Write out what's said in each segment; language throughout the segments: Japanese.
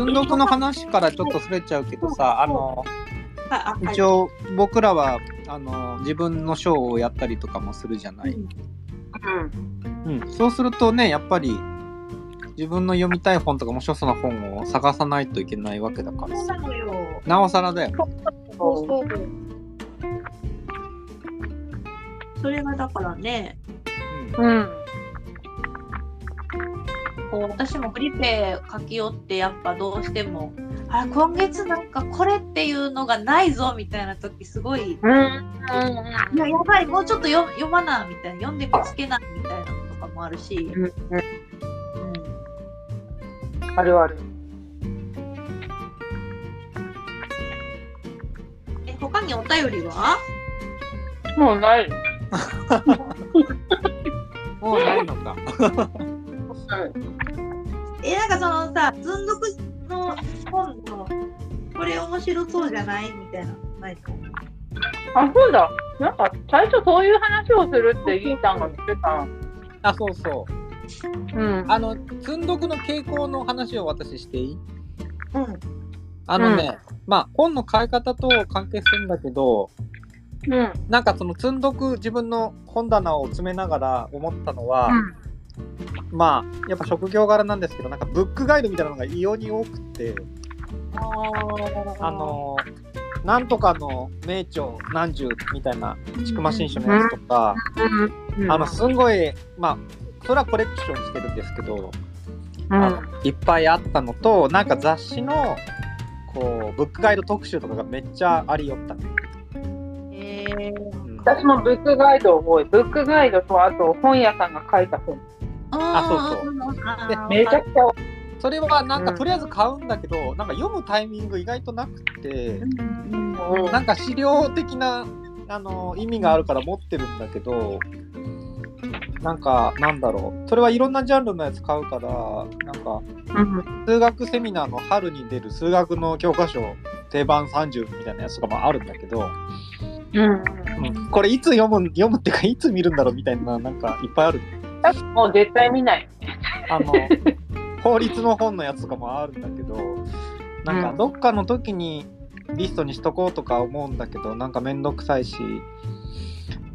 積んどくの話からちょっとそれちゃうけどさ、あの、一応僕らはあの自分のショーをやったりとかもするじゃない。うん。うん、そうするとね、やっぱり自分の読みたい本とか面白そうな本を探さないといけないわけだからさ。そうなのよ。なおさらだよ。そうそう。それがだからね、うんうん。こう私もフリペ書き寄ってやっぱどうしても、あ今月なんかこれっていうのがないぞみたいな時すごい、うん。いややばいもうちょっと読読まなみたいな読んで見つけなみたいなのとかもあるし、うん。うん、あるある。え他にお便りは？もうない。もうないのか。えなんかそのさ積んどくの本のこれ面白そうじゃない？みたいなないのあ、そうだ。なんか、最初そういう話をするってギーさんが言ってた。あ、そうそう。うん。あの、積んどくの傾向の話を私していい？うんあのね、まあ本の買い方と関係するんだけど、うん。なんかその積んどく自分の本棚を詰めながら思ったのは、まあやっぱ職業柄なんですけどなんかブックガイドみたいなのが異様に多くてあのなんとかの名著何十みたいな千曲新書のやつとか、うん。あのすんごいまあそれはコレクションしてるんですけど、うん。あのいっぱいあったのとなんか雑誌のこうブックガイド特集とかがめっちゃありよったね。えー、うん私もブックガイドを覚え、ブックガイドとあと本屋さんが書いた本。あそうそうでめちゃくちゃ。それはなんかうんとりあえず買うんだけど、なんか読むタイミング意外となくて、なんか資料的なあの意味があるから持ってるんだけど、なんかなんだろう、それはいろんなジャンルのやつ買うから、なんかうん。数学セミナーの春に出る数学の教科書定番30みたいなやつとかもあるんだけど、うん。うんこれいつ読む読むっていうかいつ見るんだろうみたいななんかいっぱいある。もう絶対見ない。あの法律の本のやつとかもあるんだけどなんかどっかの時にリストにしとこうとか思うんだけどなんかめんどくさいしっ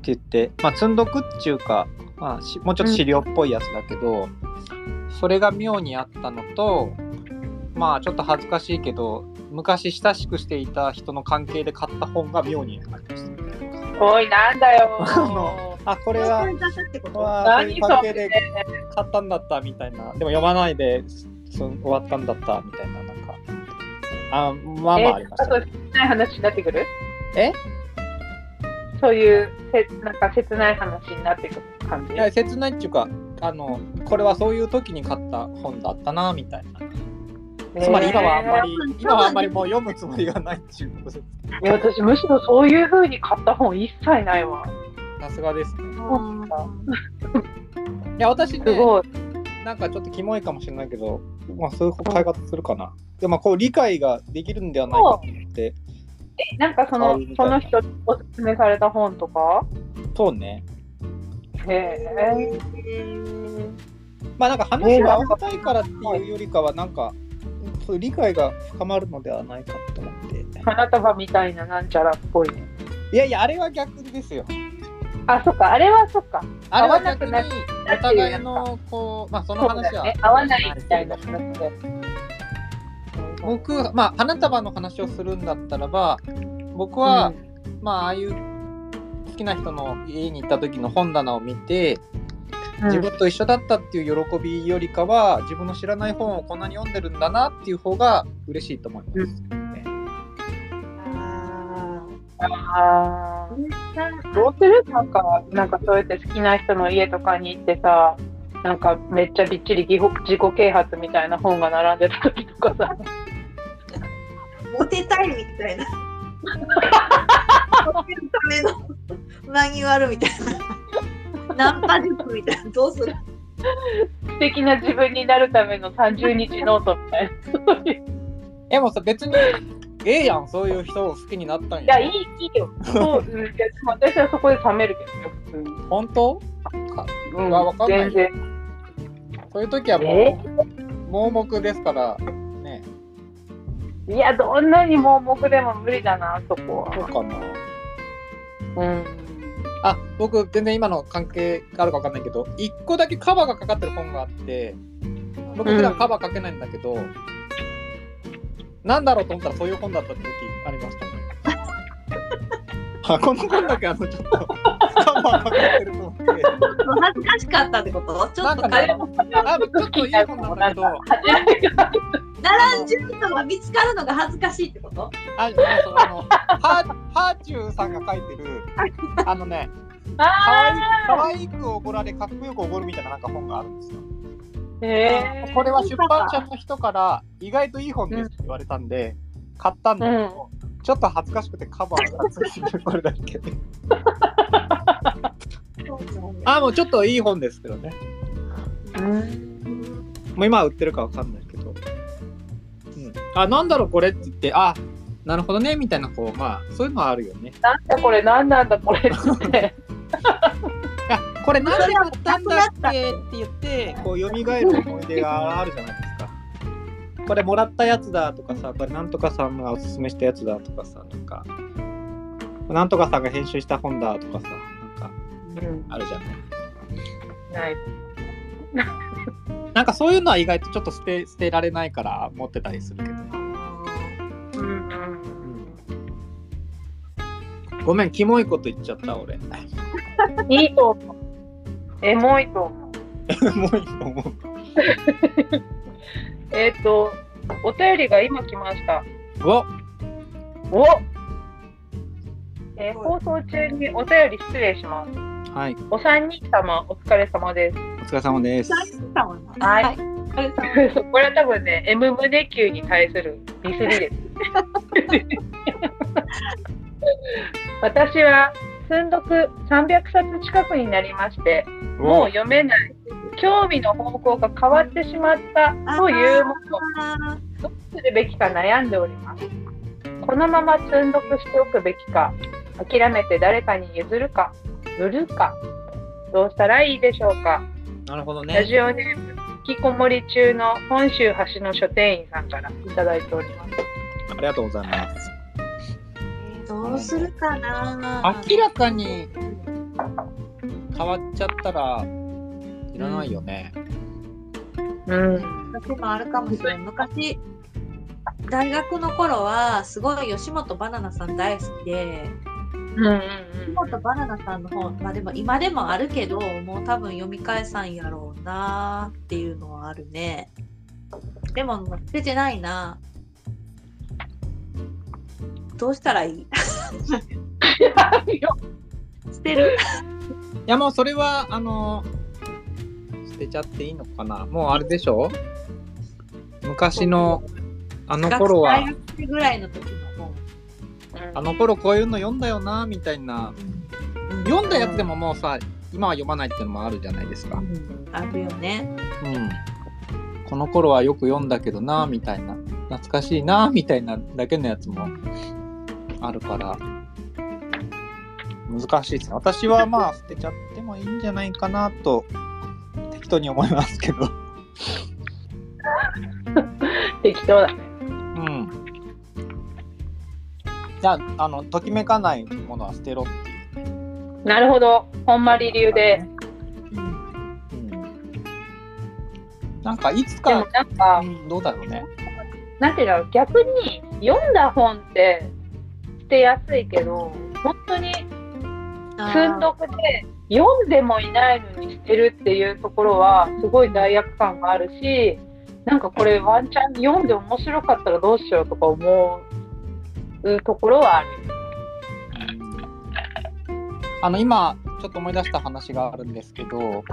て言ってまあ積んどくっていうか、まあ、しもうちょっと資料っぽいやつだけど、それが妙にあったのとまあちょっと恥ずかしいけど昔親しくしていた人の関係で買った本が妙にありました。おい、なんだよ。あこれはこれ出したってこと？はそういうでれ。買ったんだったみたいな。でも読まないでそ終わったんだったみたいななんか。あまあまあありました、あと、切ない話になってくる？え？そういうせ、なんか切ない話になってくる感じ？いや切ないっていうかあのこれはそういう時に買った本だったなみたいなつまり今はあんまり、今はあんまりもう読むつもりがないっていうことです。いや私むしろそういう風に買った本一切ないわ。さすがですね。うん。いや私ねすごい。なんかちょっとキモいかもしれないけどまあそういう買い方するかな。でもまあこう理解ができるんではないかと思って。えなんかそのその人におすすめされた本とか？そうね。へえ。まあなんか話を合わせたいからっていうよりかはなんかそういう理解が深まるのではないかと思って花束みたいななんちゃらっぽい。いやいやあれは逆ですよあ、そっか、あれはそっか。あれは逆にお互いのこうまあその話はね。合わないみたいな話で。僕まあ花束の話をするんだったらば僕は、まあああいう好きな人の家に行った時の本棚を見てうん自分と一緒だったっていう喜びよりかは自分の知らない本をこんなに読んでるんだなっていう方が嬉しいと思います、ねあー。どうするなんか、なんかそうやって好きな人の家とかに行ってさ、なんかめっちゃびっちり自己自己啓発みたいな本が並んでた時とかさ、モテたいみたいな。モテるための マニュアルみたいな。ナンパ術みたいな。どうする？素敵な自分になるための30日ノートみたいな。でもさ別にええやんそういう人を好きになったんいや、いい、いいよ。そう、うん、私はそこで冷めるけどね、本当？普通に。わわかんない全然。そういう時はもえ？う盲目ですからねいや、どんなに盲目でも無理だな、そこは。そうかな。うん。あ、僕、全然今の関係があるか分かんないけど、一個だけカバーがかかってる本があって、僕普段カバーかけないんだけど、なんだろうと思ったらそういう本だった時ありましたね。あ、この本だけあの、ちょっと、カバーかかってると思って。恥ずかしかったってこと？ちょっと彼あ、ちょっといい本なんだけど、並んじゅうのが見つかるのが恥ずかしいってことあ、そうそうあの、ハー、ハーチューさんが書いてる、あのね、かわいい、くおごられ、かっこよくおごるみたいななんか本があるんですよ。へこれは出版社の人から意外といい本ですって言われたんで、買ったんだけど、ちょっと恥ずかしくてカバーがついてるこれだけ。あ、もうちょっといい本ですけどね。もう今は売ってるかわかんないけど。うん、あ、なんだろうこれって言って、あ、なるほどね、みたいな、こう、まあ、そういうのはあるよね。なんだこれ、なんなんだこれって。これなんで買ったんだっけって言って、こう、蘇る思い出があるじゃないですか。これもらったやつだとかさ、これなんとかさんがおすすめしたやつだとかさ、なんか、なんとかさんが編集した本だとかさ、なんか、うん、あるじゃない。ない。なんかそういうのは意外とちょっと捨て捨てられないから持ってたりするけど。うんごめん、キモいこと言っちゃった、俺。いいと思う。エモいと思う。ういいと思う。えっ、と、お便りが今来ました。おおえー放送中にお便り失礼します。はい、お三人様、お疲れ様です。お疲れ様です。はいはい。お疲れ様そうこれは多分ね、M 胸級に対するディスりです。私は寸読300冊近くになりまして、もう読めない、興味の方向が変わってしまったというものあどうするべきか悩んでおります。このまま積んどくしておくべきか、諦めて誰かに譲るか、売るか、どうしたらいいでしょうか。なるほどラね。ジオネーム、引きこもり中の本州橋の書店員さんからいただいております。ありがとうございます。ーどうするかな明らかに変わっちゃったらいらないよね。うん。私もあるかもしれない。昔、大学の頃は、すごい吉本バナナさん。大好きで、うん。うん。吉本バナナさん。の本、まあでも今でもあるけど、もう多分読み返さん。やろうなっていうのはあるね。でも、もう捨てないな。どうしたらいい捨てるいやもうそれはあのてちゃっていいのかな？もうあれでしょ？昔のあの頃はぐらいの時の本。あの頃こういうの読んだよなみたいな読んだやつでももうさ今は読まないっていうのもあるじゃないですか。うんあるよね。うん。この頃はよく読んだけどなみたいな懐かしいなみたいなだけのやつもあるから難しいですね。私はまあ捨てちゃってもいいんじゃないかなと適当に思いますけど。適当だね。うん。じゃあ、あの、ときめかないものは捨てろっていう。なるほど。ほんまり流で。うんうん。なんか、いつでかも、なんかう、んどうだろうね。なんていうの、逆に読んだ本って捨てやすいけど、本当に積んどくで読んでもいないのに捨てるっていうところはすごい罪悪感があるしなんかこれワンチャン読んで面白かったらどうしようとか思うところはある。あの、今、ちょっと思い出した話があるんですけど、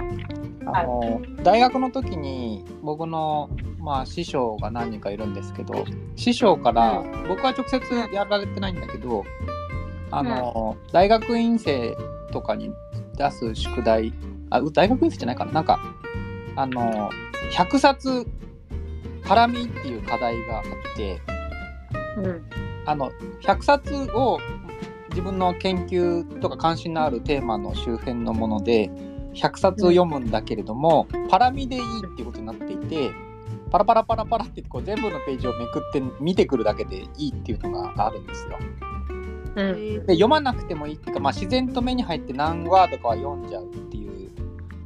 あの、大学の時に、僕の、まあ、師匠が何人かいるんですけど、師匠から、僕は直接やられてないんだけど、あの、大学院生とかに出す宿題、あ、う大学院生じゃないかな、なんか、あの、100冊絡みっていう課題があって、うん。あの100冊を自分の研究とか関心のあるテーマの周辺のもので100冊を読むんだけれども、パラミでいいっていうことになっていてパラパラパラパラってこう全部のページをめくって見てくるだけでいいっていうのがあるんですよ。うん。で読まなくてもいいっていうか、まあ、自然と目に入って何ワードかは読んじゃうっていう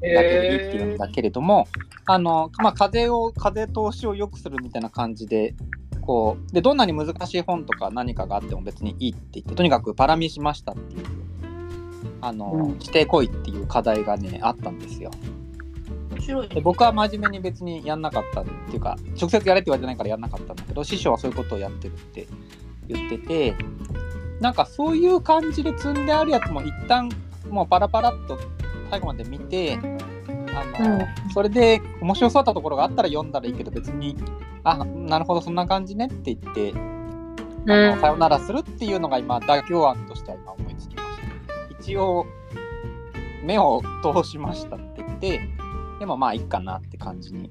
だけでいいっていうんだけれども、あのまあ、風を風通しを良くするみたいな感じでこうでどんなに難しい本とか何かがあっても別にいいって言ってとにかくパラ見しましたっていうあの、うんしてこいっていう課題がねあったんですよ。で僕は真面目に別にやんなかったっていうか直接やれって言われてないからやんなかったんだけど師匠はそういうことをやってるって言っててなんかそういう感じで積んであるやつも一旦もうパラパラっと最後まで見てあの、それで面白そうだったところがあったら読んだらいいけど別にあなるほどそんな感じねって言って、あのうん。さよならするっていうのが今妥協案としては今思いつきました。一応目を通しましたって言ってでもまあいいかなって感じに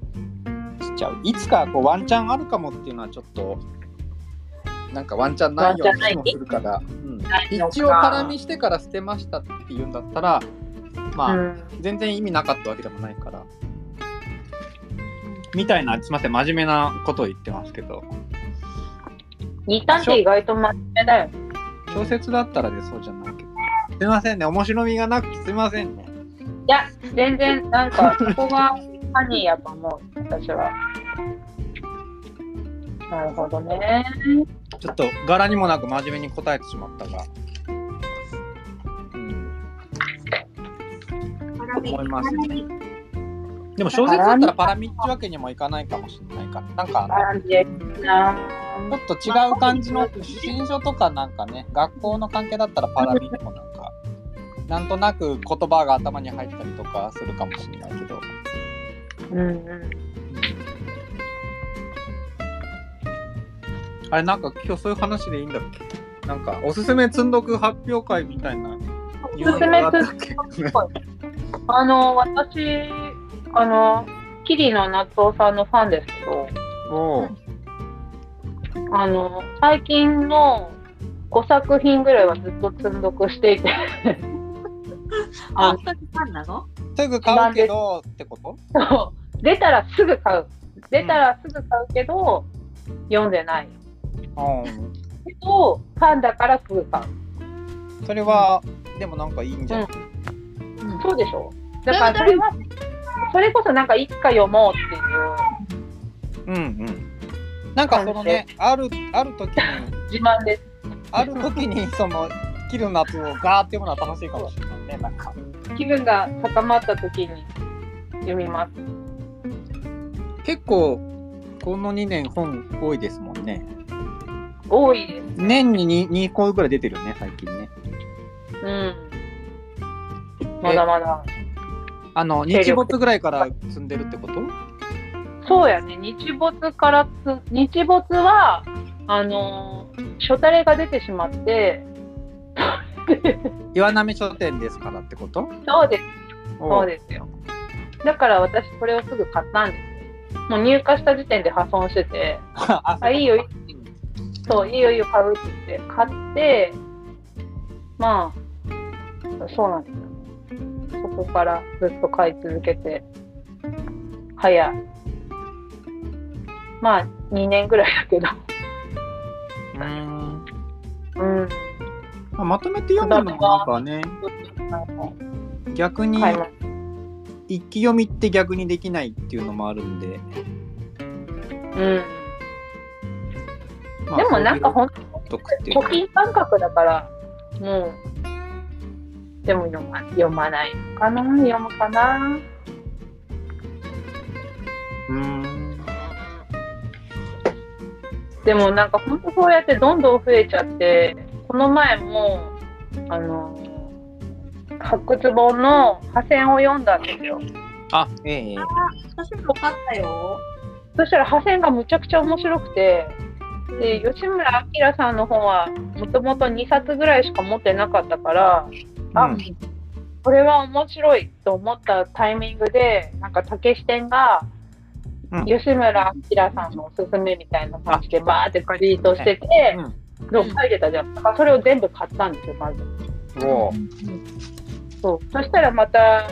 しちゃう。いつかこうワンチャンあるかもっていうのはちょっとなんかワンチャンないような気もするから、うん。一応絡みしてから捨てましたっていうんだったらまあ、うん。全然意味なかったわけでもないから。みたいなすいません真面目なことを言ってますけど。二単って意外と真面目だよ。小説だったらでそうじゃないけど。すいませんね面白みがなくてすいませんね。いや、全然、なんか、そこがファニーやと思う、私は。なるほどね。ちょっと柄にもなく真面目に答えてしまったが、うん、思いますね。でも小説だったらパラミってわけにもいかないかもしれないか。らなんかあの。ちょっと違う感じの新書とかなんかね学校の関係だったらパラミもなんか なんとなく言葉が頭に入ったりとかするかもしれないけど。うん。うん。あれなんか今日そういう話でいいんだっけ？なんかおすすめ積んどく発表会みたいなおすすめあったっけあの、私、あの、桐野夏夫さんのファンですけど、おう。あの、最近の5作品ぐらいはずっと積んどくしていて、あ本当にファンなの？すぐ買うけどってこと？そう。出たらすぐ買う。出たらすぐ買うけど、読んでない。うんけど、ファンだからすぐ買う。それはでもなんかいいんじゃない、そうでしょだからそれは、それこそなんかいつか読もうっていううんうん。なんかそのね、ある、ある時に、自慢です。ある時に、その、切る夏をガーって読むのは楽しいかもしれないね、なんか。気分が高まった時に読みます。結構、この2年本多いですもんね。多いです。年に 2, 2個ぐらい出てるよね、最近ね。うん。まだまだ。あの、日没ぐらいから積んでるってこと？そうやね。日没からつ、日没は、あのー、初タレが出てしまって、岩波書店ですからってこと？そうです。おそうですよ。だから私、これをすぐ買ったんです。もう入荷した時点で破損してて、ああ、いいよ、いいそう、いいよ、いいよ、買うって言って、買って、まあ、そうなんですよ。そこからずっと買い続けて、早い。まあ、2年ぐらいだけど。うーん。うん。まあまとめて読むのもなんかね、逆に。一気読みって逆にできないっていうのもあるんで。うん。まあでもなんかそうほんいうとくっていう貯金感覚だから、もう、でも読ま読まないのかな読むかなうーん。でもなんか本当そうやってどんどん増えちゃって、この前も、あの、発掘本の破線を読んだんですよ。あ、ええ私も分かったよ。そしたら破線がむちゃくちゃ面白くて、で、吉村明さんの本はもともと2冊ぐらいしか持ってなかったから、あ、うんこれは面白いと思ったタイミングで、なんか竹支店が、うん吉村明さんのおすすめみたいな感じでバーってツイートしてて、うん書いてたじゃん。だからそれを全部買ったんですよ、まず。おうそう。そしたらまた、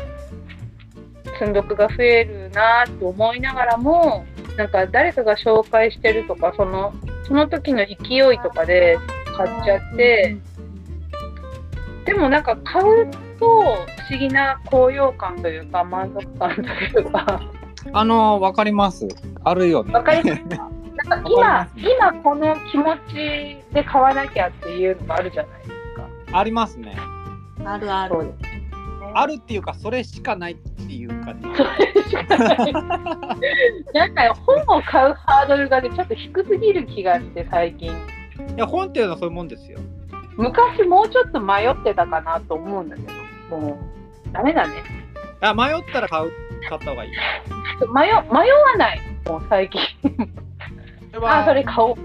積んどくが増えるなって思いながらも、なんか誰かが紹介してるとか、その、その時の勢いとかで買っちゃって、でもなんか買うと不思議な高揚感というか満足感というか、あのわかります。あるよね。わかりますか？なんか今、今この気持ちで買わなきゃっていうのがあるじゃないですか。ありますね。あるある。あるっていうかそれしかないっていうかねなんか本を買うハードルがね、ちょっと低すぎる気がして最近。いや本っていうのはそういうもんですよ昔もうちょっと迷ってたかなと思うんだけど、もうダメだね。あ迷ったら買う買った方がいい迷迷わない、もう最近。それはあ、それ買おう。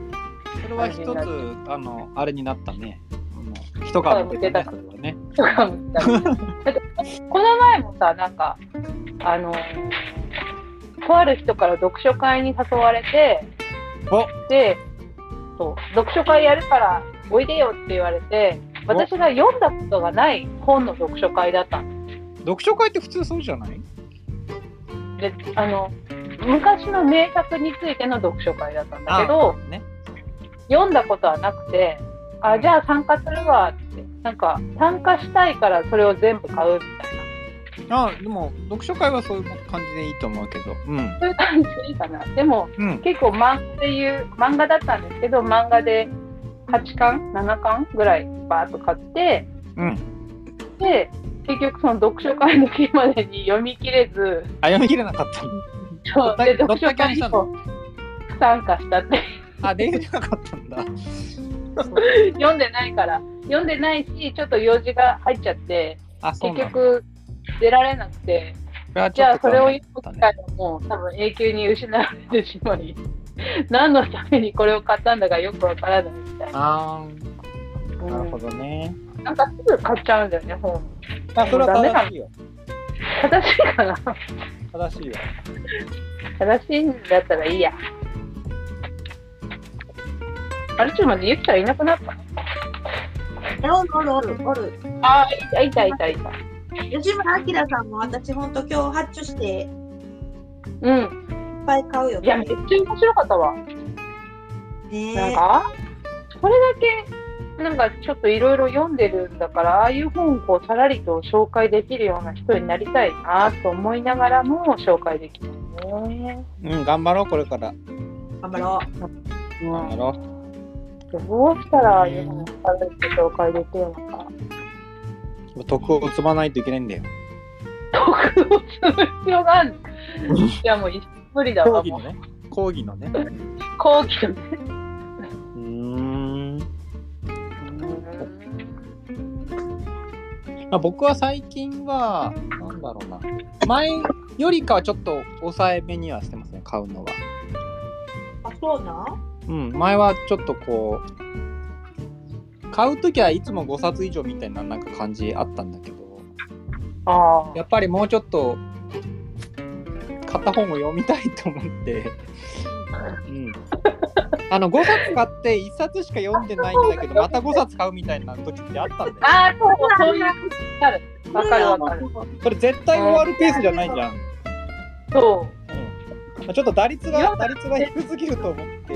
それは一つあのあれになったね一株向けたこの前もさ、なんか、あのとある人から読書会に誘われて、お。で、そう、読書会やるからおいでよって言われて、私が読んだことがない本の読書会だったの。読書会って普通そうじゃない？で、あの、昔の名作についての読書会だったんだけど、あね。読んだことはなくて、あ、じゃあ参加するわって、なんか参加したいからそれを全部買うみたいな。あでも読書会はそういう感じでいいと思うけど。うん。そういう感じでいいかな。でも、うん。結構漫画でいう、漫画だったんですけど、漫画で8巻 ?7 巻ぐらいバーッと買って、うん。で、結局その読書会の日までに読み切れず、あ読み切れなかったの？そう。で読書会にも不参加したって、あできなかったんだ読んでないから、読んでないし、ちょっと用事が入っちゃって、結局出られなくて、じゃあそれを読む機会はもう多分永久に失われてしまい、何のためにこれを買ったんだかよくわからないみたいな。あうーなるほんどね。なんかすぐ買っちゃうんだよね、本。あそれは正しいよ。正しいかな。正しいよ。正しいんだったらいいや。あれ、ちょっと待って、ゆきちゃんいなくなった？おるおるおるおる。あー、いたいたいたいた。吉村明さんも私ほんと今日発注していっうん。ぱい買うよ。いや、めっちゃ面白かったわ。ねなんか、これだけ、なんかちょっといろいろ読んでるんだから、ああいう本をこうさらりと紹介できるような人になりたいなと思いながらも紹介できるね。うん頑張ろうこれから頑張ろう。頑張ろどうしたらああいう本をさらりと紹介できるのか。う徳を積まないといけないんだよ徳を積む必要がある。いや、もう無理だわ。講義のね講義のね講義のね。うーんまあ、僕は最近は、なんだろうな、前よりかはちょっと抑えめにはしてますね、買うのは。あ、そうなん？うん、前はちょっとこう、買うときはいつも5冊以上みたいななんか感じあったんだけど、あやっぱりもうちょっと、買った本を読みたいと思って、うん。あの5冊買って1冊しか読んでないんだけど、また5冊買うみたいな時ってあったんだよ。あ。ああ、そうそういうある。わかるわかる。それ絶対終わるペースじゃないじゃん。そうんまあちょっと打率が打率が低すぎると思って、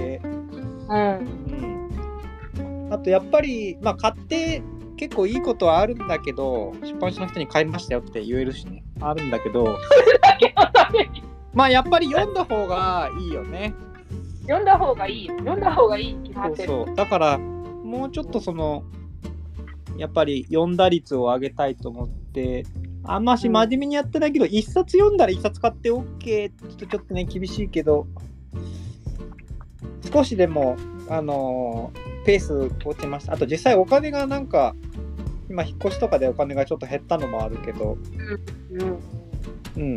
う。うん。うん、あとやっぱり、まあ、買って結構いいことはあるんだけど出版社の人に買いましたよって言えるしねあるんだけどまあやっぱり読んだ方がいいよね読んだ方がいいよ。読んだ方がいいに決まそうってる。そうだからもうちょっとそのやっぱり読んだ率を上げたいと思ってあんまし真面目にやってないけど、一冊読んだら一冊買って OK ってちょっとね厳しいけど少しでもあのーペース落ちましたあと実際お金がなんか今引っ越しとかでお金がちょっと減ったのもあるけどうん。うん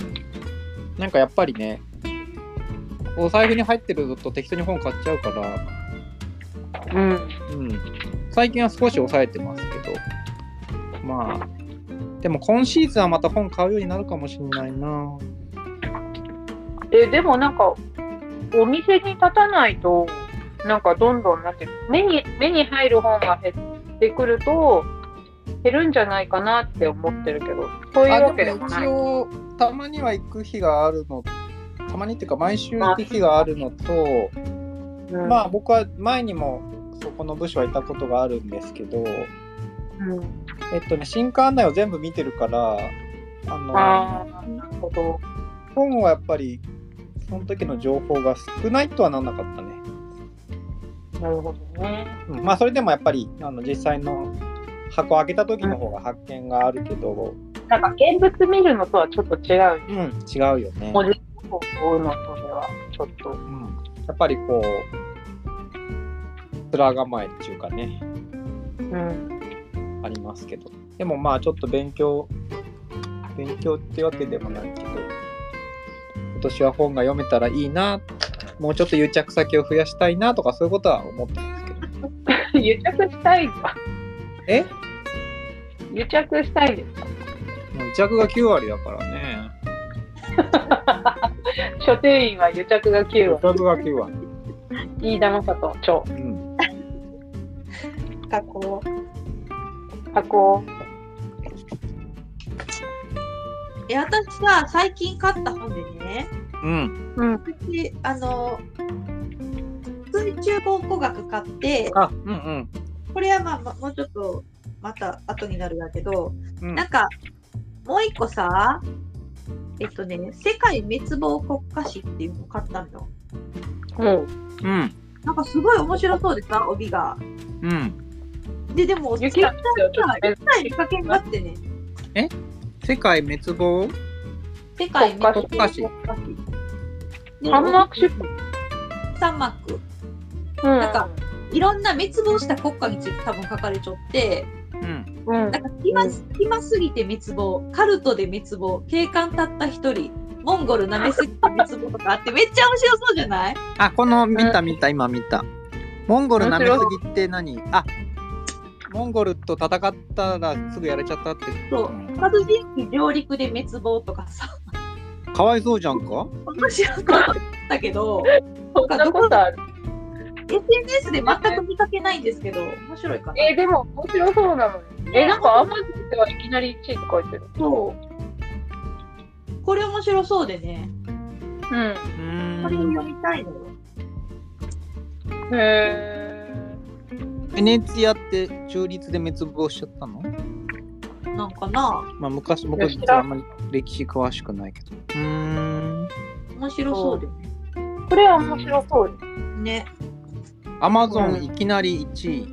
なんかやっぱりねお財布に入ってると適当に本買っちゃうからうん。うん、最近は少し抑えてますけど、まあ、でも今シーズンはまた本買うようになるかもしれないな。え、でもなんか、お店に立たないと、なんかどんどんなんて目に、目に入る本が減ってくると、減るんじゃないかなって思ってるけど、そういうわけでもない。一応、たまには行く日があるの、たたまにっていうか毎週行く日があるのと、うんまあ僕は前にもそこの部署はいたことがあるんですけど、うんえっとね、新刊案内を全部見てるから、あの。本はやっぱりその時の情報が少ないとはなんなかったね。なるほどね。うんまあそれでもやっぱりあの実際の箱を開けた時の方が発見があるけど、なんか現物見るのとはちょっと違う。うん、違うよね。文字を追うのとでは、ちょっと。うん、やっぱりこう面構えっていうかねうん。ありますけどでもまあちょっと勉強勉強ってわけでもないけど今年は本が読めたらいいなもうちょっと癒着先を増やしたいなとかそういうことは思ってますけど 癒着したいんだ。え？癒着したいんですか？もう癒着が9割だからね 書店員は癒着が9癒割。着が9割飯田正人、長。うんかこう。箱。え、私さ、最近買った本でね、うんうん。私、あの、水中考古学買って、あうんうんこれはまあ、まもうちょっと、また後になるんだけど、うんなんか、もう一個さ、えっとね、世界滅亡国家史っていうのを買ったのよ。うん。うんなんかすごい面白そうでさ、帯が。うんで、でも、雪なんですよ、ちょっと一切見かけになってね、世界滅亡？世界滅亡。国家史でハンマーク出三幕。うん。なんかいろんな滅亡した国家について多分書かれちゃって、うん。うん。なんか暇暇すぎて滅亡、カルトで滅亡、警官たった一人、モンゴル舐めすぎて滅亡とかあってめっちゃ面白そうじゃない？あこの見た見た今見た。モンゴル舐めすぎって何？あモンゴルと戦ったらすぐやれちゃったってそううん殺人鬼上陸で滅亡とかさ、かわいそうじゃんか？面白かったけど、そんなことある？SNS で全く見かけないんですけど、面白いかな？えー、でも面白そうなのに。え、なんかアマゾンではいきなり1位って書いてる。そう。これ面白そうでね、うん。うこれ読みたいのよ。へベネツィアって中立で滅亡しちゃったの？なんかな、まあ昔僕はあんまり歴史詳しくないけど。うーん。面白そうでー。これは面白そうです。ね。アマゾうん。ンいきなり1位。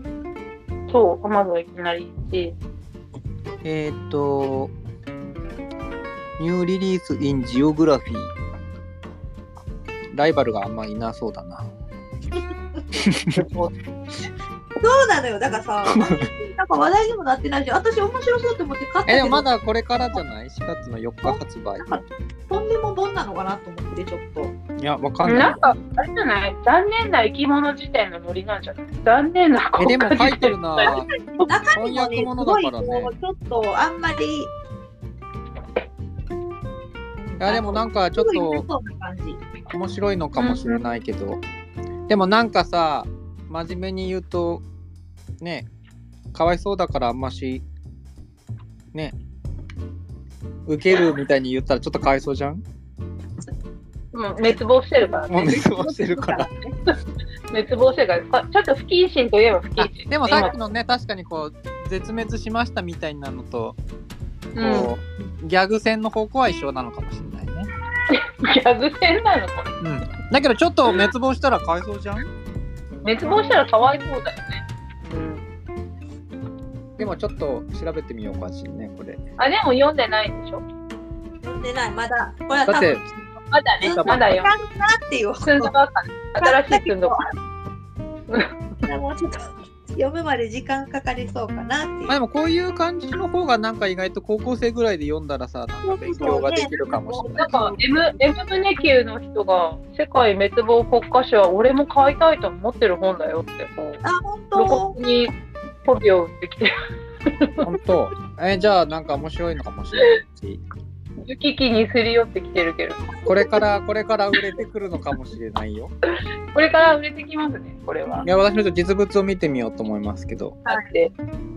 そう、アマゾンいきなり1位。えっ、ー、とニューリリースインジオグラフィー。ライバルがあんまいなそうだな そうなのよ。だからさ、なんか話題にもなってないし、私面白そうと思って買ったけど、えでもまだこれからじゃない ?4 月の4日発売なんかとんでも本なのかなと思って、ちょっと。いやわかんなないんか、あれじゃない？残念な生き物時点のノリなんじゃない？残念なえでも書いてるな中身もね、す翻訳物ごいだからねちょっとあんまり。いやでもなんかちょっとそうな感じ。面白いのかもしれないけど、でもなんかさ真面目に言うとねかわいそうだからあんましね受けるみたいに言ったらちょっとかわいそうじゃん？うん、滅亡してるからもうね。滅亡してるから。滅亡してるから、ちょっと不謹慎といえば不謹あ慎。でもさっきのね確かにこう絶滅しましたみたいなのと今こう、ギャグ戦の方向は一緒なのかもしれないね。うん、ギャグ戦なのこれ。うん。だけどちょっと滅亡したらかわいそうじゃん？滅亡したらかわいそうだよね。でもちょっと調べてみようかしらねこれあ、でも読んでないんでしょ読んでない、まだ。これは多だって分、まだね、まだよ。なっていう。新しい積んどばっか。もうちょっと読むまで時間かかりそうかなっていう。まあでもこういう感じの方がなんか意外と高校生ぐらいで読んだらさなんか勉強ができるかもしれなないんか、M、M 胸級の人が、世界滅亡国家史は俺も買いたいと思ってる本だよって、こう、あ、本露当骨に媚びを売ってきて。る。本当。えじゃあなんか面白いのかもしれないし危機にすり寄ってきてるけど。これから、これから売れてくるのかもしれないよ。これから売れてきますね、これは。いや、私の実物を見てみようと思いますけど。だって、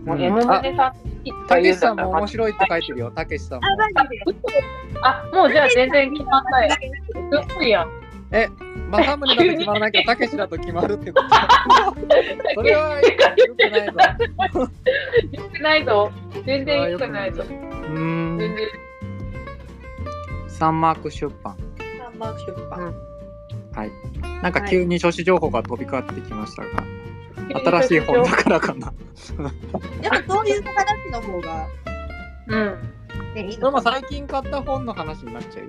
もううん M 胸さんたけしさうんも面白いって書いてるよ、たけしさんも。あ、もうじゃあ全然決まったよ。すごいやん。え、政宗だと決まらないけど、たけしだと決まるってことそれは良くないぞ。よくないぞ。全然よくないぞ。うーん。全然。サンマーク出版。サンマーク出版。はい。なんか急に書誌情報が飛び交ってきましたが、新しい本だからかな。でもそういう話の方が、うん。でも最近買った本の話になっちゃうよ。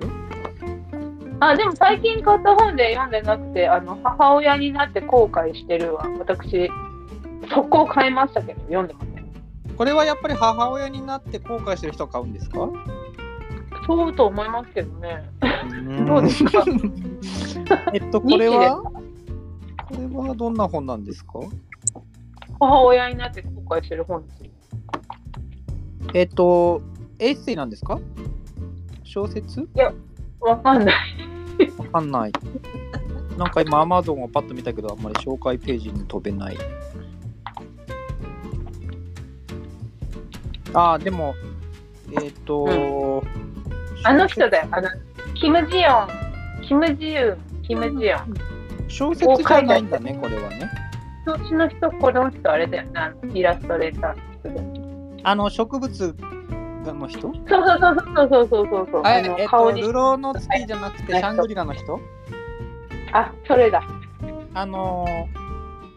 あ、でも最近買った本で読んでなくて、あの、母親になって後悔してるわ。私、速攻買いましたけど、読んでません。これはやっぱり母親になって後悔してる人が買うんですか？そうと思いますけどね。どどうですか？えっと、これは？これはどんな本なんですか？母親になって後悔してる本ですよ。えっと、エッセイなんですか？小説？わかんない。わかんない。なんか今、アマゾンをパッと見たけど、あんまり紹介ページに飛べない。ああ、でも、えっ、と、あの人だよ、あの、キム・ジヨン、キム・ジユン、キム・ジヨン。小説じゃないんだね、これはね。の人、この人、あれだよね、あのイラストレーター。あの、植物の人？そうそうそうそうそうそう。あ、あのえっと、ルローの月じゃなくて、シャングリラの人？あ、それだ。あの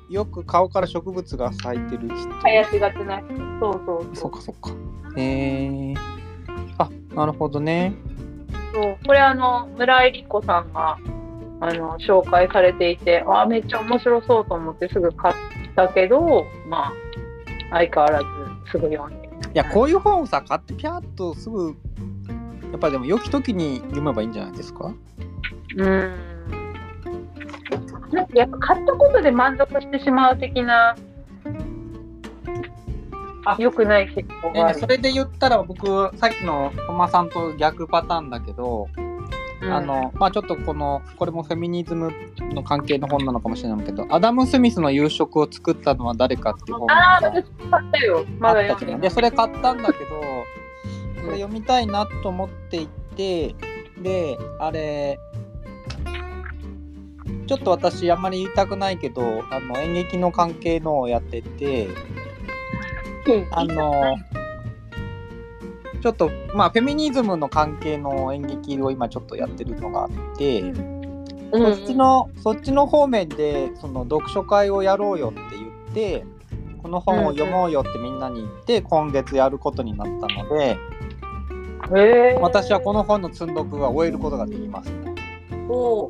ー、よく顔から植物が咲いてる人。林がつない。そうそうそう。そっかそっか。へえー。なるほどね。そうこれあの村井理子さんがあの紹介されていてあめっちゃ面白そうと思ってすぐ買ったけどまあ相変わらずすぐ読んで。いや、こういう本をさ、買ってピャーっとすぐ、やっぱりでも、良き時に読めばいいんじゃないですか？うん。なんかやっぱ買ったことで満足してしまう的なあ良くない傾向がある、えそれで言ったら、僕、さっきのトマさんと逆パターンだけど、うん。あの、まあちょっとこの、これもフェミニズムの関係の本なのかもしれないけど、アダム・スミスの夕食を作ったのは誰かっていう本がああ私買ったよ。まあだ読んでそれ買ったんだけど、これ読みたいなと思っていて、で、あれ、ちょっと私あんまり言いたくないけど、あの演劇の関係のをやってて、あの、ちょっと、まあ、フェミニズムの関係の演劇を今ちょっとやってるのがあって、うん。そっちの、そっちの方面で、その読書会をやろうよって言って、この本を読もうよってみんなに言って、今月やることになったので、私はこの本の積んどくが終えることができます。ね。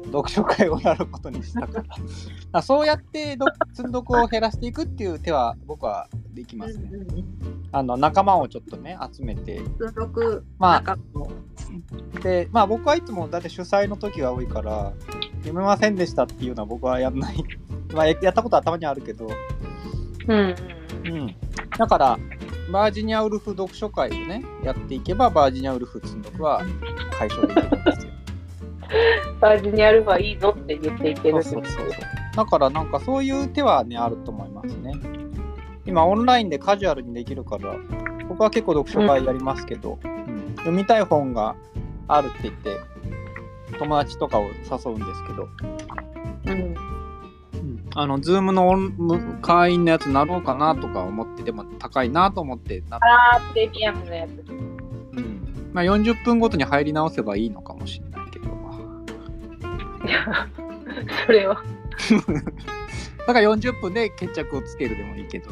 読書会をやることにしたから。あそうやってど積んどくを減らしていくっていう手は僕はできますね。うんうんあの仲間をちょっとね集めて、まあで、まあ僕はいつもだって主催の時が多いから、読めませんでしたっていうのは僕はやんない。まあややったことはたまにあるけど、うんうんうん。だから、バージニアウルフ読書会をね、やっていけば、バージニアウルフ積んどくは解消できるんですよ。バージニアルファいいぞって言っていけるそうそうそう。だからなんかそういう手はね、あると思いますね。今オンラインでカジュアルにできるから、僕は結構読書会やりますけど、うん。読みたい本があるって言って、友達とかを誘うんですけど、うん。あの、ズームの会員のやつなろうかなとか思って、でも高いなと思ってなっあープレミアムのやつ。うん。まあ40分ごとに入り直せばいいのかもしれないけど。いやそれは。だから40分で決着をつけるでもいいけど。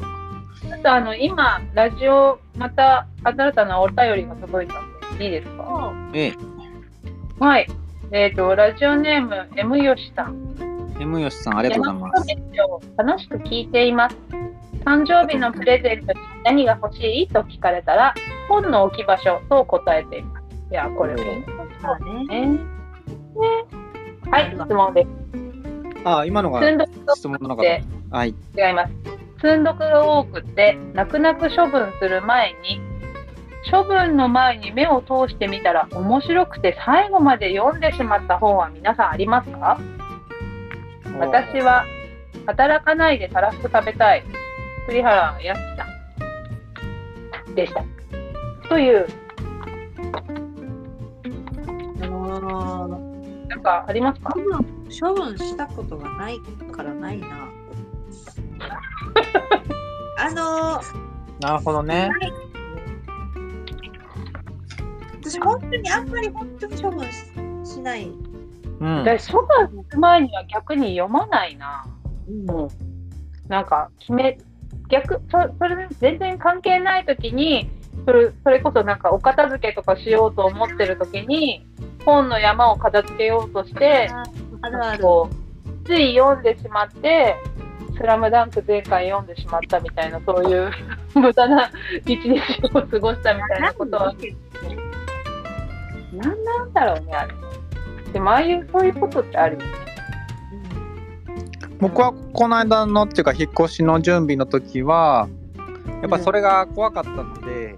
あとあの今ラジオまた新たなお便りが届いたんでいいですか？ええ、はい。えっ、とラジオネーム M よしさん。M よしさんありがとうございます。楽しく聞いています。誕生日のプレゼントに何が欲しい？と聞かれたら本の置き場所と答えています。いやこれ本まあね。当ねねはい質問ですああ、今のが質問の中でだ。はい。違います。積んどくが多くて、泣く泣く処分する前に、処分の前に目を通してみたら面白くて最後まで読んでしまった本は皆さんありますか？私は働かないでたらふく食べたい栗原康さんでした。という、あのなんかありますか？ー処分したことがないからないな。あのーなるほどね。私本当にあんまり本当に処分ししない。うん。私、処分する前には逆に読まないな。うんうん。なんか、決め、逆、そそれ全然関係ないときに、それそれこそなんかお片付けとかしようと思ってるときに、本の山を片付けようとして、あるある。こうつい読んでしまって、スラムダンク前回読んでしまったみたいな、そういう 無駄な一日を過ごしたみたいなことは、なんなんだろうね、あれ。でも、ああいう、そういうことってあるよね。僕はこの間のっていうか引っ越しの準備の時はやっぱそれが怖かったので、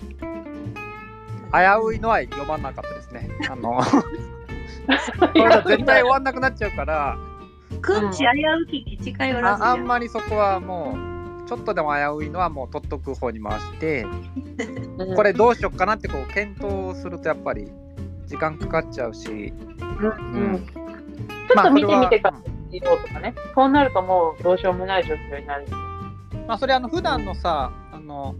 危ういのは読まなかったですね。あの これ絶対終わんなくなっちゃうから。くんち危うきに近寄らずああんまりそこはもうちょっとでも危ういのはもう取っとく方に回してうん。これどうしよっかなってこう検討するとやっぱり時間かかっちゃうし、うんうん。ちょっと見てみてかまあらしようとかね。そうなるともうどうしようもない状況になる。まあそれあの普段のさあの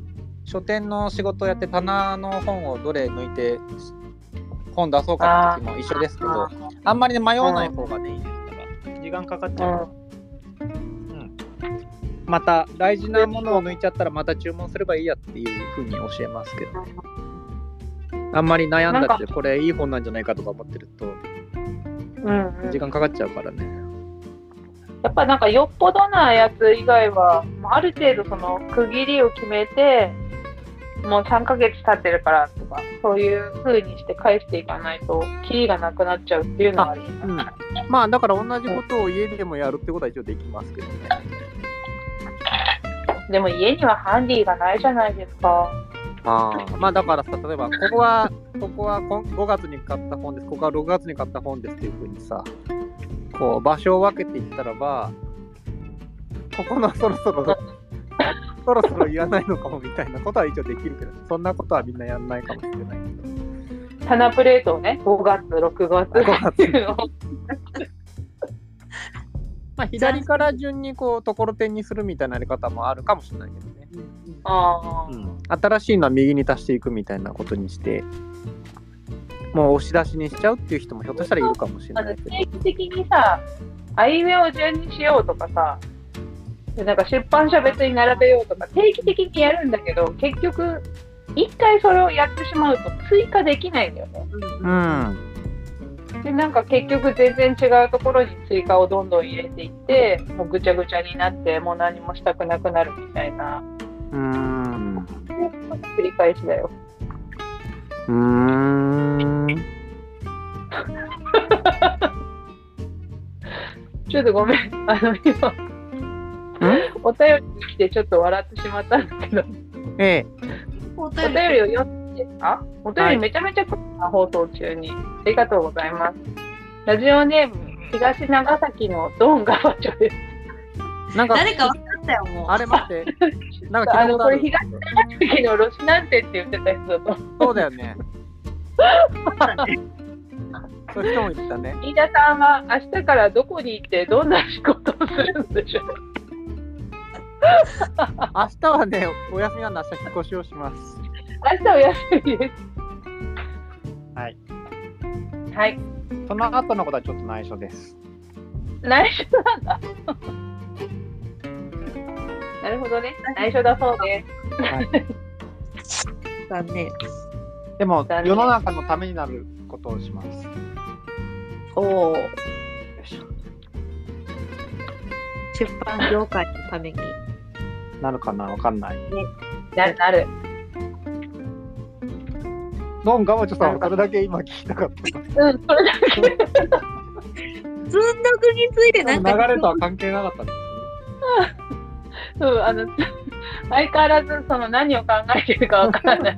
書店の仕事やって棚の本をどれ抜いて本出そうかって時も一緒ですけどあんまりね迷わない方がねいいですから時間かかっちゃう。うん。また大事なものを抜いちゃったらまた注文すればいいやっていうふうに教えますけどあんまり悩んだってこれいい本なんじゃないかとか思ってると時間かかっちゃうからね。やっぱなんかよっぽどなやつ以外は、ある程度その区切りを決めて、もう3ヶ月経ってるからとか、そういう風にして返していかないと、キリがなくなっちゃうっていうのはあります。うんまあだから同じことを家でもやるってことは一応できますけどねでも家にはハンディがないじゃないですか。ああまあだからさ例えばここはここはこん5月に買った本ですここは6月に買った本ですっていうふうにさこう場所を分けていったらばここのそろそろ そろそろいらないのかもみたいなことは一応できるけどそんなことはみんなやんないかもしれないけど。棚プレートをね、5月、6月。5月。っていうのをまあ左から順にこうところてんにするみたいなやり方もあるかもしれないけどね、あー新しいのは右に足していくみたいなことにしてもう押し出しにしちゃうっていう人もひょっとしたらいるかもしれないけど。定期的にさ、あいうえを順にしようとかさ、でなんか出版社別に並べようとか、定期的にやるんだけど、結局、一回それをやってしまうと追加できないんだよね。うんで、なんか結局全然違うところに追加をどんどん入れていって、もうぐちゃぐちゃになって、もう何もしたくなくなるみたいな、うーん繰り返しだよ。うーん ちょっとごめん。あの、今、お便りに来てちょっと笑ってしまったんだけど、ええおお便りを読んでいいですか？お便りめちゃめちゃ来るな、放送中に。ありがとうございます。ラジオネーム、東長崎のドンガバチョです。なんか誰か分かったよ、もう。あれ待ってなんか聞いたことあるあのこれ東長崎のロシなんてって言ってた人だと。そうだよねそういう人もいたね飯田さんは明日からどこに行ってどんな仕事をするんでしょう？明日はねお休みなんで明日引っ越しをします明日お休みです。はい。はい。その後のことはちょっと内緒です内緒なんだ。なるほどね。内緒だそうです。残念。でも世の中のためになることをしますおお。出版業界のために。なるかなわかんないななる。ドンガバチョさんはそれだけ今聞きたかったうん、それだけ。積んどくについてなんか。流れとは関係なかったんですそう、あの、相変わらずその何を考えてるかわからない。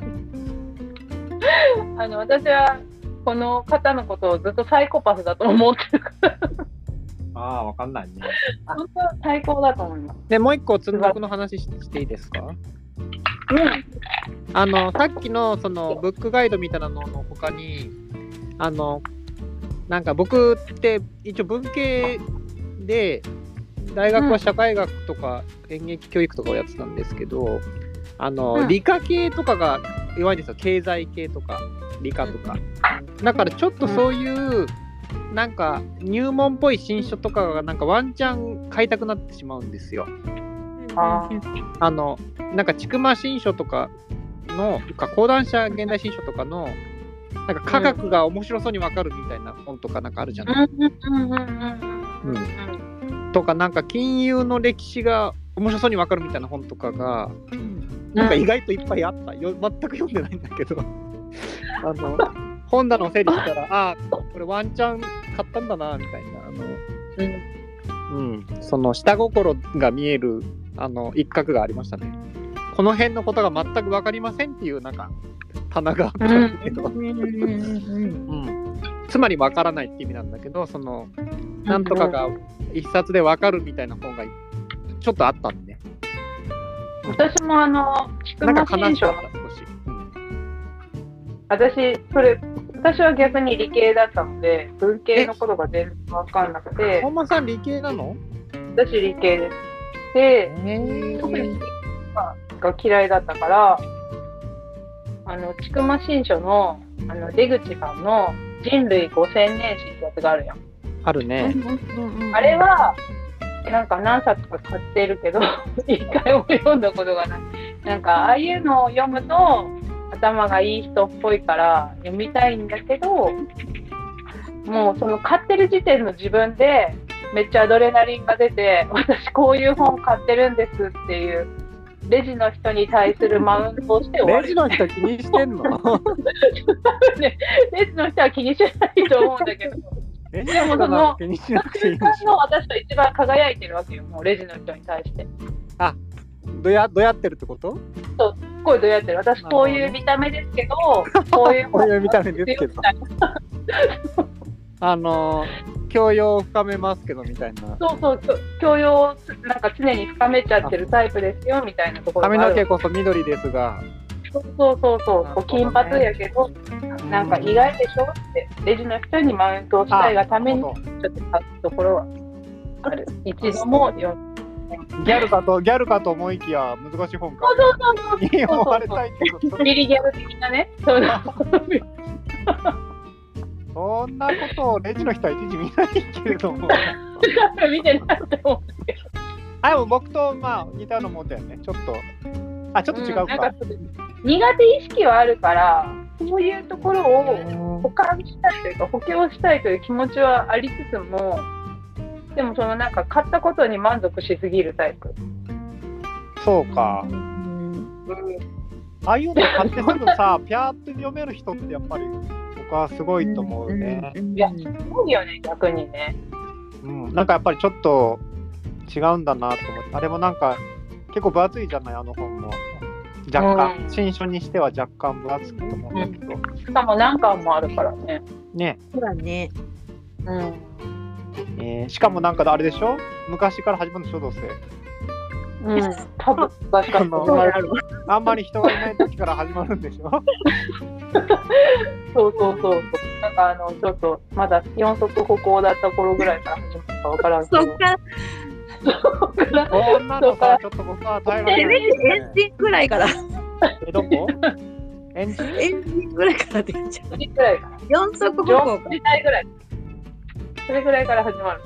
あの私はこの方のことをずっとサイコパスだと思ってるから、ああ、わかんないね。本当は最高だと思います。で、もう一個、つんどくの話ししていいですか？うんあの、さっきの、その、ブックガイドみたいなのの他に、あの、なんか僕って、一応文系で、大学は社会学とか演劇教育とかをやってたんですけど、あの、うん理科系とかが弱いんですよ。経済系とか、理科とか。だからちょっとそういう、なんか入門っぽい新書とかがなんかワンチャン買いたくなってしまうんですよ。ああの、なんか、ちくま新書とかの、か講談社現代新書とかの、なんか科学が面白そうにわかるみたいな本とかなんかあるじゃない、うん。うんうんうんうんとか、なんか金融の歴史が面白そうにわかるみたいな本とかが、なんか意外といっぱいあった。よ全く読んでないんだけど、あの、本棚を整理したら、ああ、これワンチャン買ったんだな、みたいな。あの、うん、その下心が見えるあの一角がありましたね。この辺のことが全く分かりませんっていうなんか棚があったんだけど、うん。つまり分からないって意味なん。だけどそのなん。とかが一冊で分かるみたいな本がちょっとあったん。でね。私もあの、菊なん。間新書か悲しかった少し。うん。私、それ、私は逆に理系だったので、文系のことが全然わかんなくて、本間さん理系なの？私理系です。で、へ特にが嫌いだったから、あの、ちくま新書の、あの、出口さんの人類5000年史ってやつがあるやん。あるね。あれは、なんか何冊か買ってるけど、一回も読んだことがない。なんか、ああいうのを読むと、頭がいい人っぽいから読みたいんだけど、もうその買ってる時点の自分で、めっちゃアドレナリンが出て、私こういう本買ってるんですっていう、レジの人に対するマウントをして終わり。レジの人気にしてんの？レジの人は気にしないと思うんだけど、レジの人が気にしなくていいんの私と一番輝いてるわけよ、もうレジの人に対して。どやどやってるってこと？すごいどうやってる。私こういう見た目ですけど、こういうこういう見た目ですけど。あのー、教養を深めますけどみたいな。そうそう、教養をなんか常に深めちゃってるタイプですよみたいなところ髪の毛こそ緑ですが、そうそうそうそう、ね。金髪やけど、なんか意外でしょって、レジの人にマウントをしたいがために、ちょっと書くところはある。一度も読んギャルかとギャルかと思いきや難しい本か。そうそうそうに思われたいってこと。ビリギャル的なね。そう。そんなことをレジの人はいちいち見ないけれども。見てないと思う。けど。あでも僕とまあ似たようなもんだよね。ちょっと。あちょっと違うか。かちょっと苦手意識はあるから、そういうところを保管したいというか補強したいという気持ちはありつつもでもそのなんか買ったことに満足しすぎるタイプ、そうか。ああいうの買ってすぐさ ピャーって読める人ってやっぱり僕はすごいと思うね、いやすごいよね逆にね。うん、なんかやっぱりちょっと違うんだなと思って。あれもなんか結構分厚いじゃないあの本も。若干、うん新書にしては若干分厚くと思うんだけど、しかも何巻もあるからねねそうだね。うんえーしかもなんかあれでしょ？昔から始まるんでしょどうせうん。多分確かにあんまり人がいない時から始まるんでしょ？そうそうそう。なんかあのちょっとまだ四足歩行だった頃ぐらいから始まったか分からんけど。そっか。ら、こんなのさちょっと僕は耐えられエない。ですンねジンぐらいから、えどこエンジンエンジンぐらいから出ちゃう。9時ぐらいから四足歩上行か。時代ぐらいそれぐらいから始まる。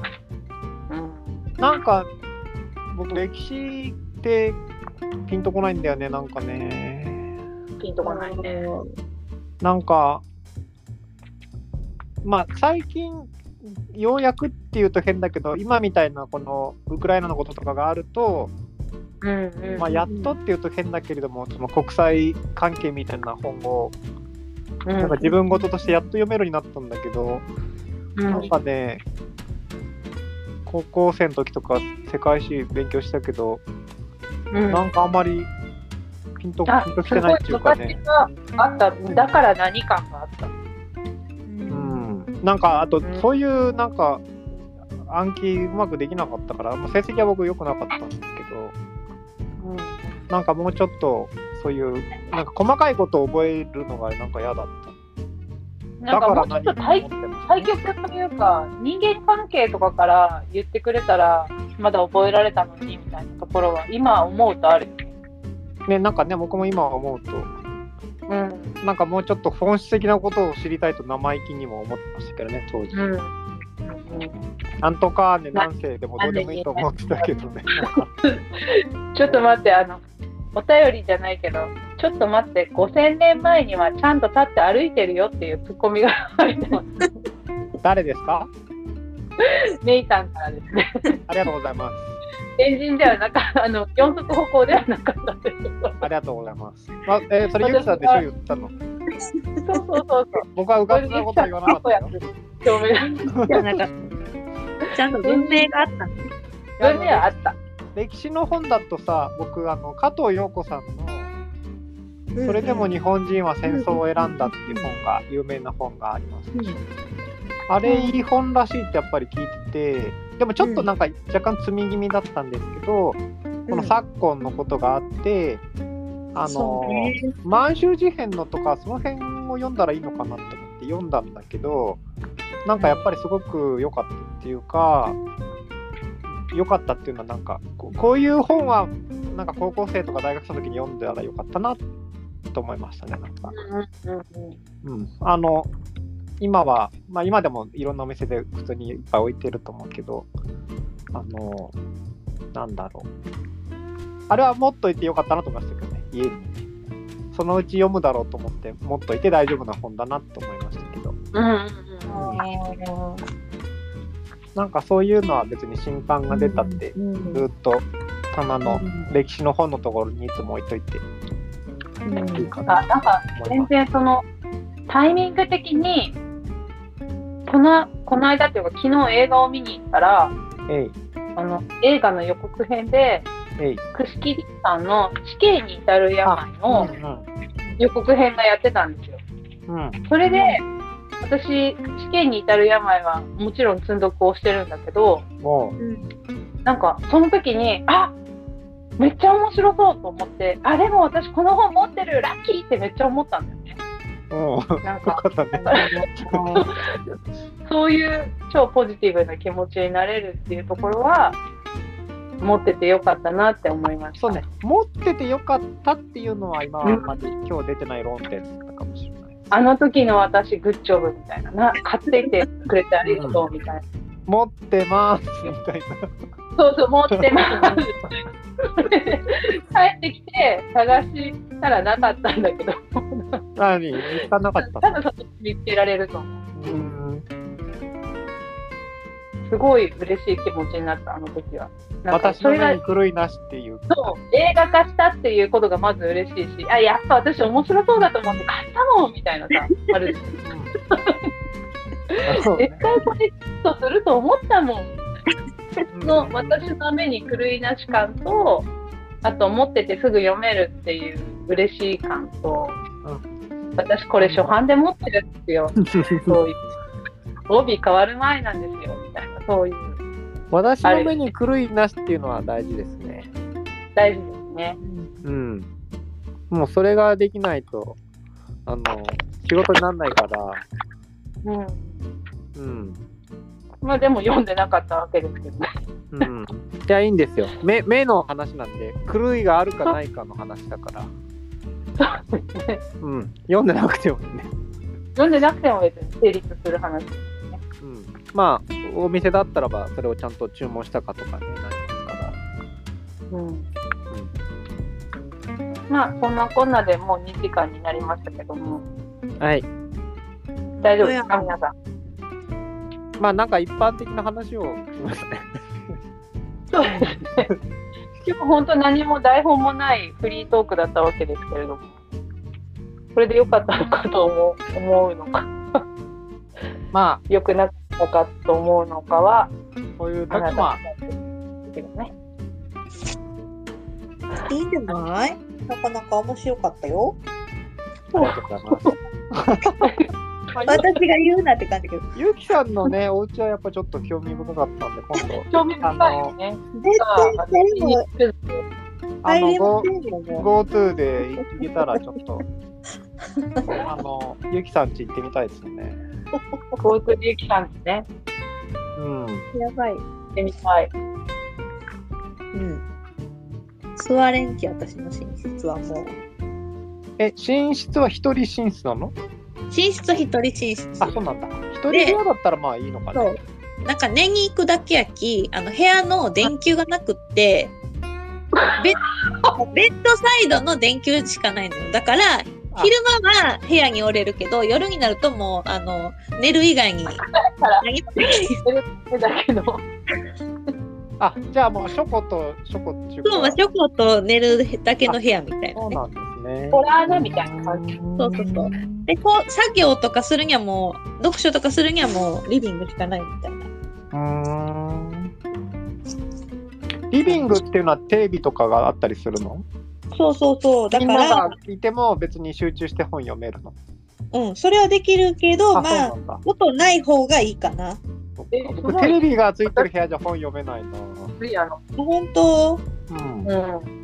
うん。なんか僕歴史ってピンとこないんだよねなんかね。ピンとこないね。なんかまあ最近ようやくっていうと変だけど今みたいなこのウクライナのこととかがあると、うんうん。まあ、やっとっていうと変だけれどもその国際関係みたいな本をうん。なんか自分事としてやっと読めるようになったんだけど、うんなんかね高校生の時とか世界史勉強したけど、うん。なんかあんまりピンとあピンときてないっていうか昔ね。があった。だから何感があった。ううん。ん。なんかあと、うん。そういうなんか暗記うまくできなかったから、まあ、成績は僕良くなかったんですけど、なんかもうちょっとそういうなんか細かいことを覚えるのがなんか嫌だった。なんかもうちょっと対対極というか人間関係とかから言ってくれたらまだ覚えられたのにみたいなところは今思うとあるよね。ね、なんかね、僕も今思うと、うんなんかもうちょっと本質的なことを知りたいと生意気にも思ってましたけどね、当時。うんうんなんとかね、何世でもどうでもいいと思ってたけどね。ちょっと待ってあのお便りじゃないけどちょっと待って5000年前にはちゃんと立って歩いてるよっていうツッコミが入ってます。誰ですか？メイさんからですね。ありがとうございます。エンジンではなかったあの四足歩行ではなかったということありがとうございます。まあ、えーそれゆきさんでしょ言ったの。そうそうそうそう。僕はうかつなことは言わなかったよ。証明じゃなかった。ちゃんと文明があった。文明はあった。歴史の本だとさ、僕、あの加藤陽子さんの、それでも日本人は戦争を選んだっていう本が、有名な本があります。あれ、いい本らしいってやっぱり聞いてて、でもちょっとなんか若干積み気味だったんですけど、この昨今のことがあって、あの、満州事変のとかその辺を読んだらいいのかなって思って読んだんだけどなんかやっぱりすごく良かったっていうか良かったっていうのはなんかこういう本はなんか高校生とか大学生の時に読んだらよかったなと思いましたねなんか、うんあの今は、まあ、今でもいろんなお店で普通にいっぱい置いてると思うけどあのなんだろう。あれは持っといてよかったなと思いましたけどね家に。そのうち読むだろうと思って持っといて大丈夫な本だなと思いましたけど。うんうんなんかそういうのは別に新刊が出たってうんずっと棚の歴史の本のところにいつも置いといていいかなあなんか全。然そのタイミング的にこのこの間っていうか昨日映画を見に行ったらあの映画の予告編で。串木さんの死刑に至る病の予告編がやってたんですよ。うんうんそれで私死刑に至る病はもちろん積んどくをしてるんだけどもなんかその時にあめっちゃ面白そうと思ってあでも私この本持ってるラッキーってめっちゃ思ったんだよね。そういう超ポジティブな気持ちになれるっていうところは持っててよかったなって思いました。そうね、持っててよかったっていうのは今はまだ今日出てない論点だったかもしれない。あの時の私グッジョブみたいなな買っていてくれてありがとうみたいな。持ってますみたいな。そうそう持ってます。帰ってきて探したらなかったんだけど何？見つからなかった多分そこ見つけられると思う。うんすごい嬉しい気持ちになったあの時は。なんか私のそれが目に狂いなしっていう。そう映画化したっていうことがまず嬉しいし、あやっぱ私面白そうだと思って買ったもんみたいなさ、あるそうね絶対これヒットすると思ったもん。の私の目に狂いなし感と、あと持っててすぐ読めるっていう嬉しい感と、私これ初版で持ってるんですよ。そういう。帯変わる前なんですよ、みたいな、そういう。私の目に狂いなしっていうのは大事ですね。大事ですね。うん。もうそれができないと、あの、仕事にならないから、うん。うん。まあでも読んでなかったわけですけどね。うん。じゃあいいんですよ。目目の話なんで、狂いがあるかないかの話だから、そうですね。うん。読んでなくてもね。読んでなくても別に成立する話です。うん。まあ、お店だったらば、それをちゃんと注文したかとかになりますから。うん。まあそんなこんなでもう2時間になりましたけども、はい。大丈夫ですか？皆さん。まあ、なんか一般的な話をしましたね。そうですね。今日本当何も台本もないフリートークだったわけですけれども、これで良かったのかと思う思うのか、ま良くなったのかと思うのかは、あ、こういう時あなたは、次第ですけどね。いいんじゃない？なかなか面白かったよ。ありがとうございます。ま あ私が言うなって感じだけど。ゆゆきさんのね、お家はやっぱちょっと興味深かったんで、今度、興味深いよね。絶対誰もあの、も GoTo で行けたらちょっと、あの、ゆきさん家行ってみたいですよね。交通ゆきさんですね。うん。う。やばい。行ってみたい。うん。座れんき、私の寝室はもう。え、寝室は一人寝室なの寝室一人寝室。あ、そうなんだ。一人部屋だったらまあいいのかそねう。なんか寝に行くだけやき、あの部屋の電球がなくって、ベッベッドサイドの電球しかないのよ。だから、あ昼間は部屋におれるけど、夜になるともう、あの、寝る以外に何もできない。あ、じゃあもう、ショコとショコっていうかそう、まあ、ショコと寝るだけの部屋みたいなね。そうなんですね。ホラーなみたいな感じ。そうそうそうで、こう、作業とかするにはもう、読書とかするにはもう、リビングしかないみたいな。うーん。リビングっていうのはテレビとかがあったりするの？そうそうそう。だからみんなが、いても別に集中して本読めるのうん、それはできるけど、あ、まあ。音ない方がいいかな。え僕テレビがついてる部屋じゃ本読めないな。無理やの。本当？うん。うん。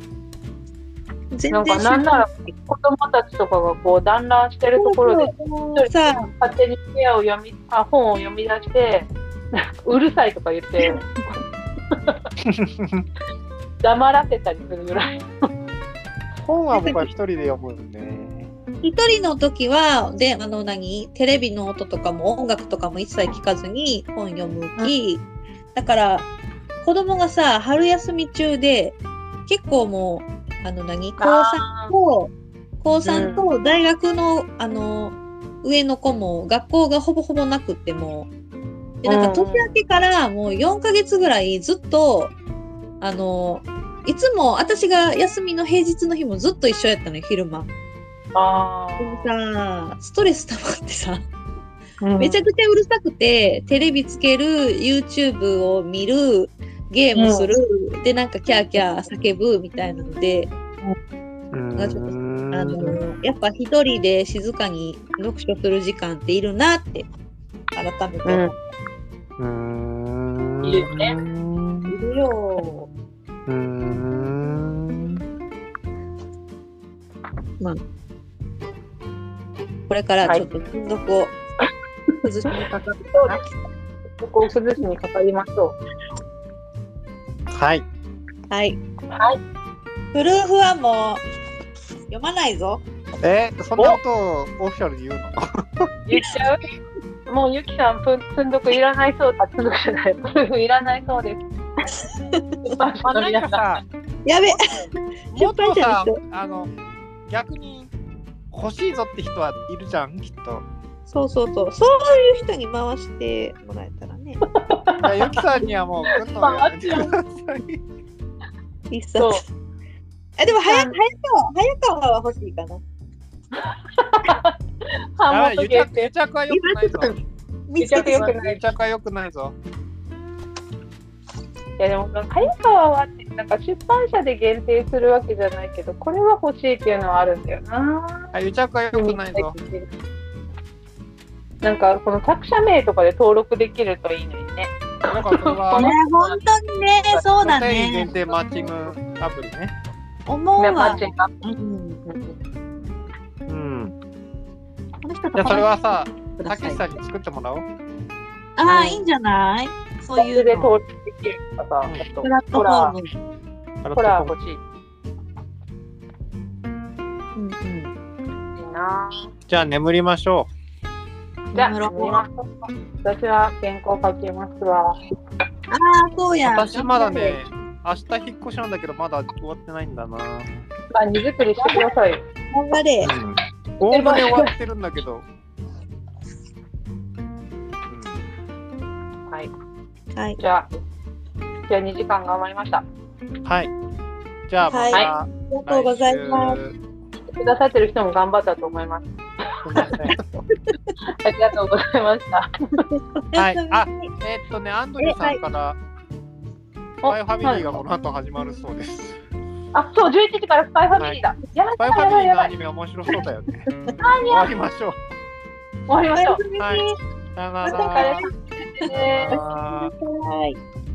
全然なんかなんなら子供たちとかがこう団らんしてるところで勝手に部屋を読みあ本を読み出して うるさいとか言って 黙らせたりするぐらい。本は僕は一人で読むんで。一人の時は、で、あの何、テレビの音とかも音楽とかも一切聞かずに本読むき、だから、子供がさ、春休み中で、結構もう、あの何、高3あと、高3と大学の、あの、上の子も学校がほぼほぼなくっても、で、なんか年明けからもう4ヶ月ぐらいずっと、あの、いつも私が休みの平日の日もずっと一緒やったのよ、昼間。あでもさ、ストレス溜まってさ、ーめちゃくちゃうるさくて、テレビつける、YouTube を見る、ゲームする、で、なんかキャーキャー叫ぶみたいなので、うん。がちょっとあの、やっぱ一人で静かに読書する時間っているなって、改めて。うーん。いいよね。てるよ。うーん。これからちょっと金属を崩しにかかってそうです。ここを崩しにかかりましょはい。はい。う。はい。プルーフはもう読まないぞ。えー、そんなことをオフィシャルで言うの？言っちゃう？もうゆきさん、ぷ積んどくいらないそう、あ、積んどくじゃない、プルーフいらないそうです。ま あ、なんかさ、やべもっとさあの、逆に欲しいぞって人はいるじゃん、きっと。そうそうそう。そういう人に回してもらえたらね。ゆきさんにはもう来るのやめてください。一冊そう。あ、でも早、早川、早川は欲しいかな。ハやばい、モト癒着ゲーテ癒着は良くないぞ。見つけてよくない癒着は良くないぞ。いやでも、早川はって、なんか出版社で限定するわけじゃないけど、これは欲しいっていうのはあるんだよな。あ癒着は良くないぞ。なんか、この作者名とかで登録できるといいのにね。なんかそれはね、本当にね、そうだね限。定マッチングアプリね。思うわマッチ。ングアプうん。うん。この人とじゃあそれはさ、たけしさんに作ってもらおう。ああ、いいんじゃない？そういうの。登録できるとかさ、あとプラットフォーム。ホラー欲しい。うんうん。いいなじゃあ眠りましょじゃあ、眠ろう寝ましょう私は原稿書きますわ。ああ、そうう。や。私まだね、明日引っ越しなんだけど、まだ終わってないんだな。まあ、荷造りしてくださいよ。頑張れ。うん。おおむね終わってるんだけど。はい。じゃあ、じゃあ2時間頑張りました。はい。じゃあ、はい、ありがとうございます。くださってる人も頑張ったと思います。ありがとうございました。はい。あ、えー、っとね、アンドリューさんから、スパイファミリーがこの後始まるそうです。あ、そう、11時からスパイファミリーだ。はい、やスパイファミリーのアニメ面白そうだよね。終わりましょう。終わりましょう。はい。さような。またお疲。